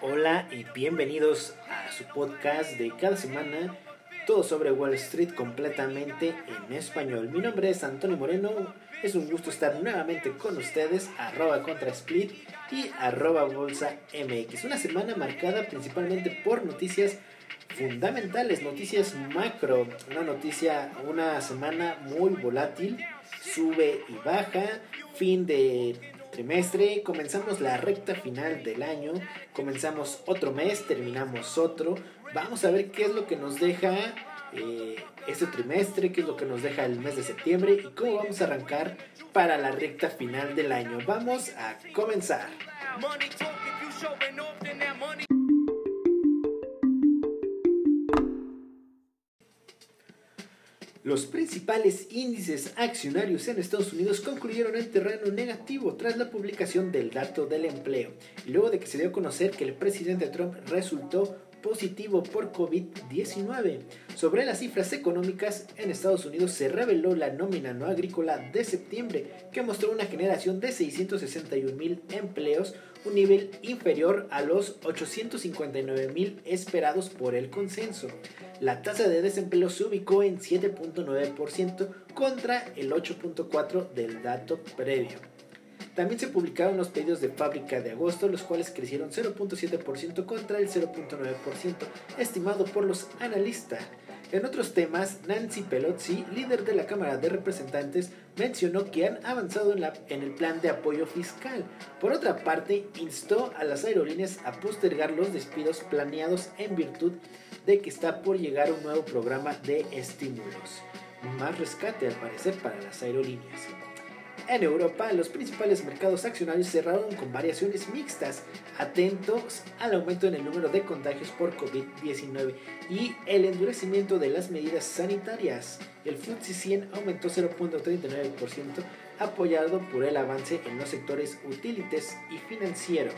Hola y bienvenidos a su podcast de cada semana, todo sobre Wall Street completamente en español. Mi nombre es Antonio Moreno, es un gusto estar nuevamente con ustedes, arroba contra split y arroba bolsa MX. Una semana marcada principalmente por noticias fundamentales, noticias macro, una noticia, una semana muy volátil, sube y baja, fin de trimestre, comenzamos la recta final del año, comenzamos otro mes, terminamos otro, vamos a ver qué es lo que nos deja eh, este trimestre, qué es lo que nos deja el mes de septiembre y cómo vamos a arrancar para la recta final del año. Vamos a comenzar. Los principales índices accionarios en Estados Unidos concluyeron en terreno negativo tras la publicación del dato del empleo, y luego de que se dio a conocer que el presidente Trump resultó positivo por COVID-19. Sobre las cifras económicas, en Estados Unidos se reveló la nómina no agrícola de septiembre, que mostró una generación de 661 mil empleos, un nivel inferior a los 859 mil esperados por el consenso. La tasa de desempleo se ubicó en 7.9% contra el 8.4% del dato previo. También se publicaron los pedidos de fábrica de agosto, los cuales crecieron 0.7% contra el 0.9% estimado por los analistas. En otros temas, Nancy Pelosi, líder de la Cámara de Representantes, mencionó que han avanzado en, en, el plan de apoyo fiscal. Por otra parte, instó a las aerolíneas a postergar los despidos planeados en virtud de que está por llegar un nuevo programa de estímulos. Más rescate al parecer para las aerolíneas. En Europa, los principales mercados accionarios cerraron con variaciones mixtas, atentos al aumento en el número de contagios por COVID-19 y el endurecimiento de las medidas sanitarias. El FTSE 100 aumentó 0.39%, apoyado por el avance en los sectores utilities y financiero.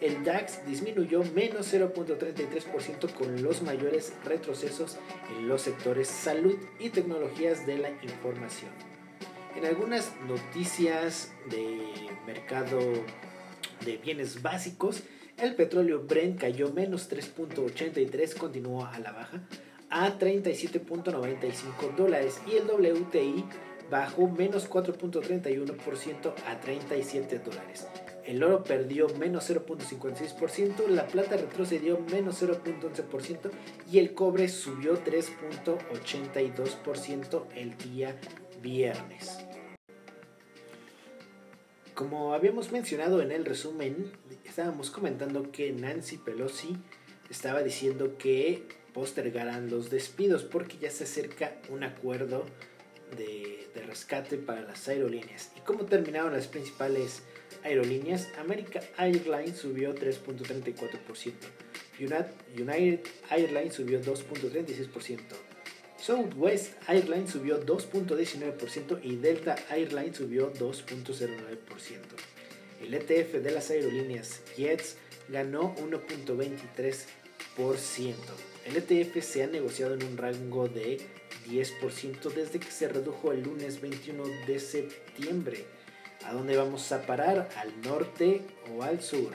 El DAX disminuyó menos 0.33% con los mayores retrocesos en los sectores salud y tecnologías de la información. En algunas noticias de mercado de bienes básicos, el petróleo Brent cayó menos 3.83, continuó a la baja, a 37.95 dólares y el WTI bajó menos 4.31% a 37 dólares. El oro perdió menos 0.56%, la plata retrocedió menos 0.11% y el cobre subió 3.82% el día viernes. Como habíamos mencionado en el resumen, estábamos comentando que Nancy Pelosi estaba diciendo que postergarán los despidos porque ya se acerca un acuerdo de, rescate para las aerolíneas. ¿Y cómo terminaron las principales aerolíneas? America Airlines subió 3.34%, United Airlines subió 2.36%, Southwest Airlines subió 2.19% y Delta Airlines subió 2.09%. El ETF de las aerolíneas Jets ganó 1.23%. El ETF se ha negociado en un rango de 10% desde que se redujo el lunes 21 de septiembre. ¿A dónde vamos a parar? ¿Al norte o al sur?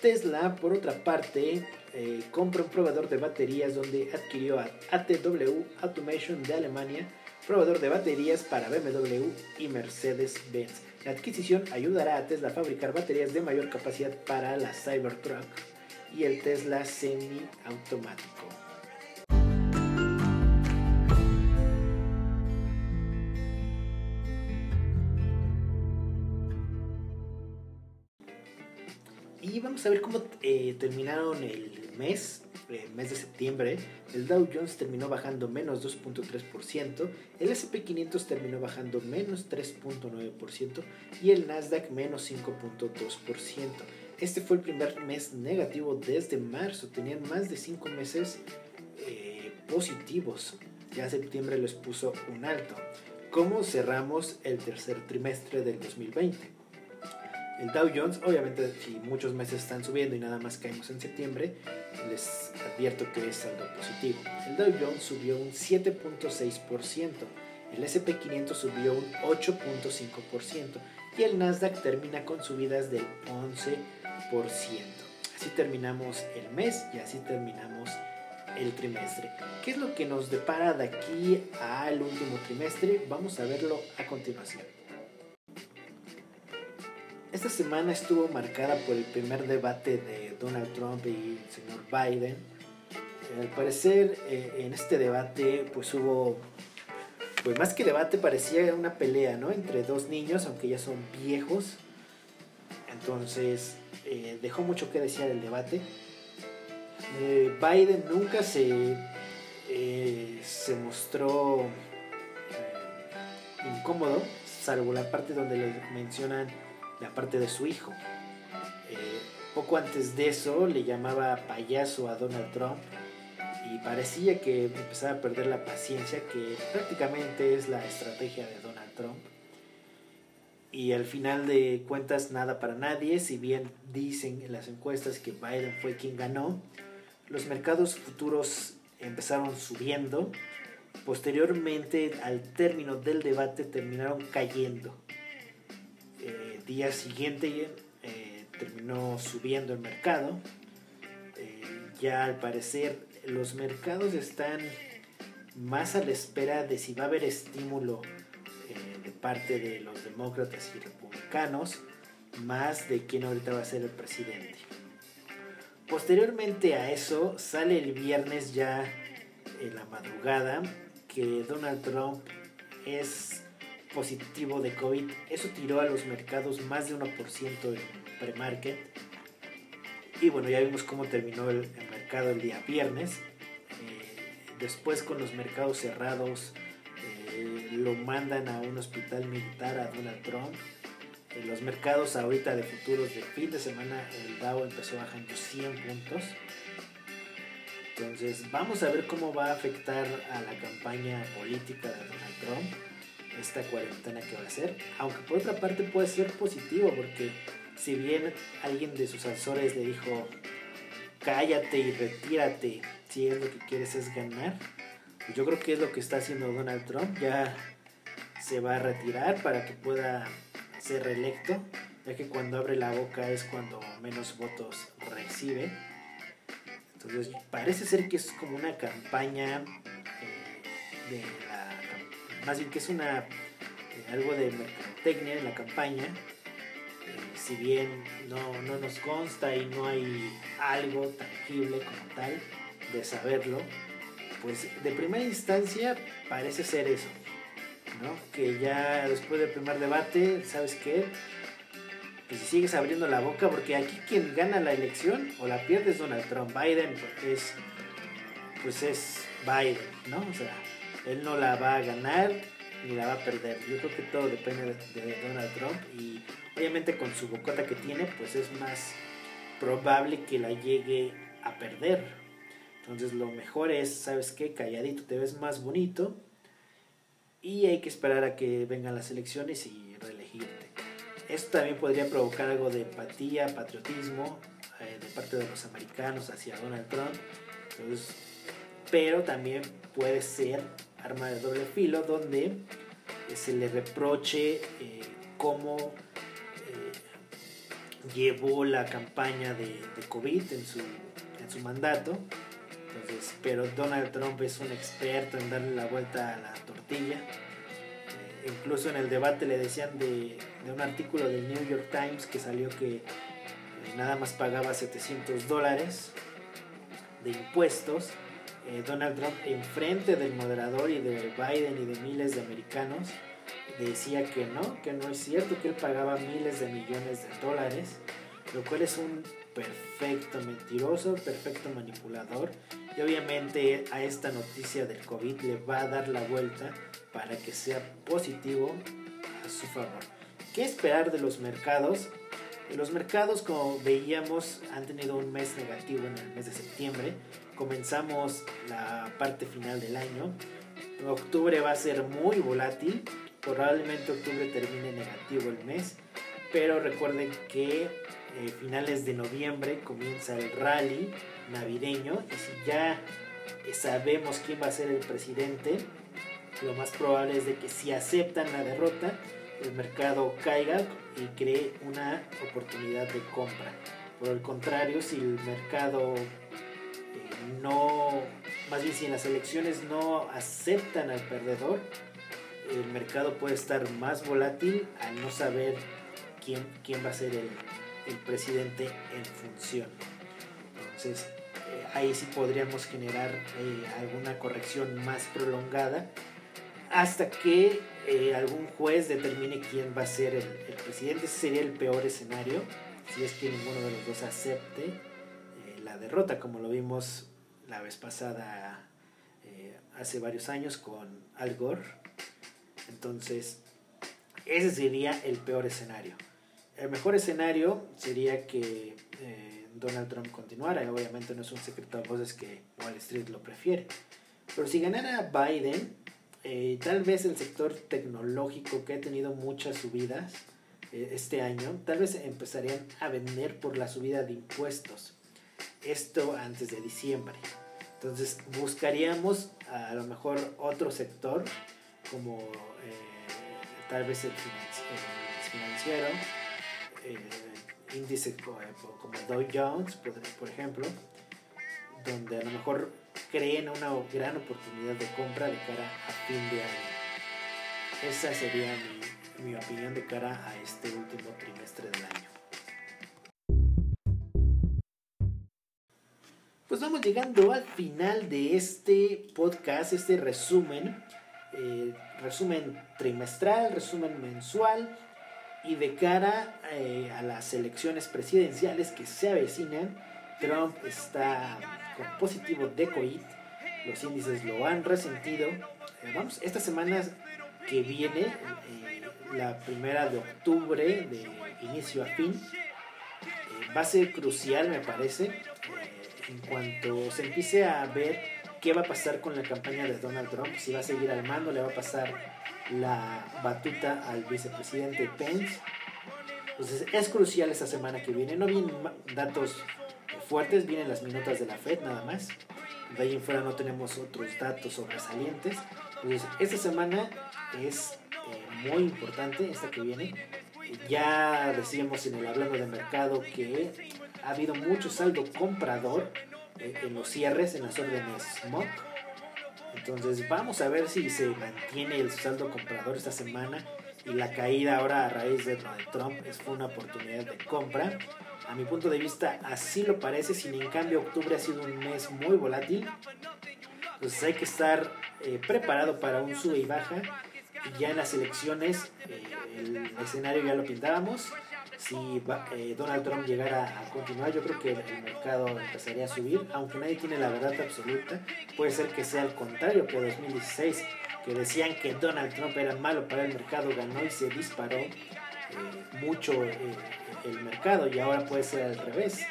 Tesla, por otra parte, eh, compra un proveedor de baterías donde adquirió a ATW Automation de Alemania, proveedor de baterías para BMW y Mercedes-Benz. La adquisición ayudará a Tesla a fabricar baterías de mayor capacidad para la Cybertruck y el Tesla semi-automático. Y vamos a ver cómo eh, terminaron el mes, el mes de septiembre. El Dow Jones terminó bajando menos 2.3%, el SP500 terminó bajando menos 3.9% y el Nasdaq menos 5.2%. Este fue el primer mes negativo desde marzo, tenían más de 5 meses eh, positivos. Ya septiembre les puso un alto. ¿Cómo cerramos el tercer trimestre del 2020? El Dow Jones, obviamente, si muchos meses están subiendo y nada más caemos en septiembre, les advierto que es algo positivo. El Dow Jones subió un 7.6%, el SP500 subió un 8.5% y el Nasdaq termina con subidas del 11%. así terminamos el mes y así terminamos el trimestre. ¿Qué es lo que nos depara de aquí al último trimestre? Vamos a verlo a continuación. Esta semana estuvo marcada por el primer debate de Donald Trump y el señor Biden. Al parecer eh, en este debate pues hubo, pues más que debate parecía una pelea, ¿no? Entre dos niños, aunque ya son viejos. Entonces eh, dejó mucho que desear el debate. Eh, Biden nunca se, se mostró incómodo, salvo la parte donde le mencionan la parte de su hijo. poco antes de eso le llamaba payaso a Donald Trump y parecía que empezaba a perder la paciencia, que prácticamente es la estrategia de Donald Trump y al final de cuentas nada para nadie, si bien dicen en las encuestas que Biden fue quien ganó, los mercados futuros empezaron subiendo, posteriormente al término del debate terminaron cayendo. Día siguiente eh, terminó subiendo el mercado, eh, ya al parecer los mercados están más a la espera de si va a haber estímulo eh, de parte de los demócratas y republicanos, más de quién ahorita va a ser el presidente. Posteriormente a eso, sale el viernes ya en la madrugada que Donald Trump es positivo de COVID. Eso tiró a los mercados más de 1% en pre-market. Y bueno, ya vimos cómo terminó el, mercado el día viernes. Eh, después con los mercados cerrados, eh, lo mandan a un hospital militar a Donald Trump en los mercados ahorita de futuros de fin de semana el Dow empezó bajando 100 puntos. Entonces vamos a ver cómo va a afectar a la campaña política de Donald Trump esta cuarentena que va a hacer. Aunque por otra parte puede ser positivo porque si bien alguien de sus asesores le dijo cállate y retírate si es lo que quieres es ganar, pues yo creo que es lo que está haciendo Donald Trump. Ya se va a retirar para que pueda ser reelecto, ya que cuando abre la boca es cuando menos votos recibe. Entonces parece ser que es como una campaña eh, de más bien que es una eh, algo de mercadotecnia en la campaña. Eh, si bien no, no nos consta y no hay algo tangible como tal de saberlo, pues de primera instancia parece ser eso que ya después del primer debate, ¿sabes qué? Que si sigues abriendo la boca, porque aquí quien gana la elección o la pierde es Donald Trump. Biden pues es, pues es Biden, ¿no? O sea, él no la va a ganar ni la va a perder. Yo creo que todo depende de, Donald Trump y obviamente con su bocota que tiene, pues es más probable que la llegue a perder. Entonces lo mejor es, ¿sabes qué? Calladito, te ves más bonito y hay que esperar a que vengan las elecciones y reelegirte. Esto también podría provocar algo de empatía, patriotismo eh, de parte de los americanos hacia Donald Trump. pero también puede ser arma de doble filo donde eh, se le reproche eh, cómo llevó la campaña de, de COVID en su, en su mandato pero Donald Trump es un experto en darle la vuelta a la tortilla. Eh, incluso en el debate le decían de, un artículo del New York Times que salió que eh, nada más pagaba 700 dólares de impuestos. Eh, Donald Trump, enfrente del moderador y de Biden y de miles de americanos, decía que no, que no es cierto, que él pagaba miles de millones de dólares, lo cual es un perfecto mentiroso, perfecto manipulador y obviamente a esta noticia del COVID le va a dar la vuelta para que sea positivo a su favor. ¿Qué esperar de los mercados? Los mercados, como veíamos, han tenido un mes negativo en el mes de septiembre. Comenzamos la parte final del año. Octubre va a ser muy volátil. Probablemente octubre termine negativo el mes. Pero recuerden que eh, finales de noviembre comienza el rally navideño y si ya sabemos quién va a ser el presidente, lo más probable es de que si aceptan la derrota, el mercado caiga y cree una oportunidad de compra. Por el contrario, si el mercado eh, no, más bien si en las elecciones no aceptan al perdedor, el mercado puede estar más volátil al no saber quién, quién va a ser el, el presidente en función. Entonces, eh, ahí sí podríamos generar eh, alguna corrección más prolongada hasta que eh, algún juez determine quién va a ser el, presidente. Ese sería el peor escenario, si es que ninguno de los dos acepte la derrota, como lo vimos la vez pasada hace varios años con Al Gore. Entonces, ese sería el peor escenario. El mejor escenario sería que eh, Donald Trump continuara. Obviamente no es un secreto a voces que Wall Street lo prefiere. Pero si ganara Biden, eh, tal vez el sector tecnológico que ha tenido muchas subidas eh, este año, tal vez empezarían a vender por la subida de impuestos. Esto antes de diciembre. Entonces buscaríamos a lo mejor otro sector como tal vez el financiero eh, índice como Dow Jones, por, ejemplo, donde a lo mejor creen una gran oportunidad de compra de cara a fin de año. Esa sería mi, mi opinión de cara a este último trimestre del año. Pues vamos llegando al final de este podcast, este resumen, eh, resumen trimestral, resumen mensual y de cara eh, a las elecciones presidenciales que se avecinan, Trump está con positivo de COVID. Los índices lo han resentido. Eh, vamos, esta semana que viene, eh, la primera de octubre, de inicio a fin, va a ser crucial, me parece, en cuanto se empiece a ver qué va a pasar con la campaña de Donald Trump, si va a seguir al mando, le va a pasar la batuta al vicepresidente Pence. Entonces es crucial esta semana que viene. No vienen datos fuertes, vienen las minutas de la Fed nada más. De ahí en fuera no tenemos otros datos sobresalientes. Entonces esta semana es eh, muy importante, esta que viene. Ya decíamos en el hablando de mercado que ha habido mucho saldo comprador eh, en los cierres, en las órdenes SMOC entonces vamos a ver si se mantiene el saldo comprador esta semana y la caída ahora a raíz de Trump es fue una oportunidad de compra. A mi punto de vista así lo parece, sin en cambio octubre ha sido un mes muy volátil. Entonces hay que estar eh, preparado para un sube y baja. Y ya en las elecciones eh, el escenario ya lo pintábamos si eh, Donald Trump llegara a continuar, yo creo que el mercado empezaría a subir, aunque nadie tiene la verdad absoluta. Puede ser que sea al contrario que 2016, que decían que Donald Trump era malo para el mercado, ganó y se disparó eh, mucho eh, el mercado y ahora puede ser al revés.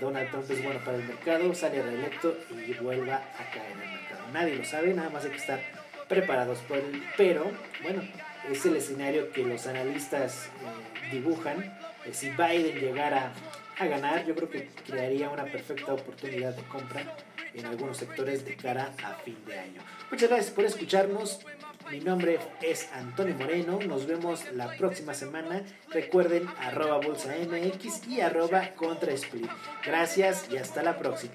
Donald Trump es bueno para el mercado, sale reelecto y vuelva a caer en el mercado. Nadie lo sabe, nada más hay que estar preparados por él. Pero, bueno, es el escenario que los analistas dibujan eh, si Biden llegara a ganar, yo creo que crearía una perfecta oportunidad de compra en algunos sectores de cara a fin de año. Muchas gracias por escucharnos. Mi nombre es Antonio Moreno. Nos vemos la próxima semana. Recuerden arroba bolsa MX y arroba contra split. Gracias y hasta la próxima.